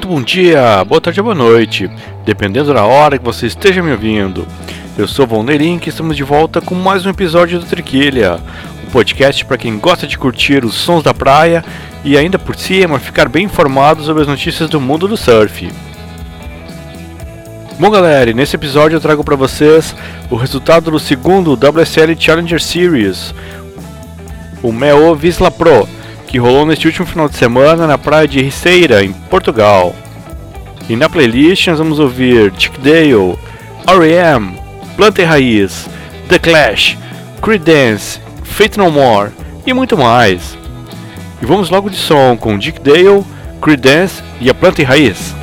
bom dia, boa tarde boa noite, dependendo da hora que você esteja me ouvindo. Eu sou Valneirin e estamos de volta com mais um episódio do Triquilha, um podcast para quem gosta de curtir os sons da praia e ainda por cima ficar bem informado sobre as notícias do mundo do surf. Bom galera, nesse episódio eu trago para vocês o resultado do segundo WSL Challenger Series, o MEO Visla Pro, que rolou neste último final de semana na praia de Riceira, em Portugal. E na playlist nós vamos ouvir Dick Dale, R.E.M., Planta e Raiz, The Clash, Creedence, Fate No More e muito mais. E vamos logo de som com Dick Dale, Creedence e a Planta e Raiz.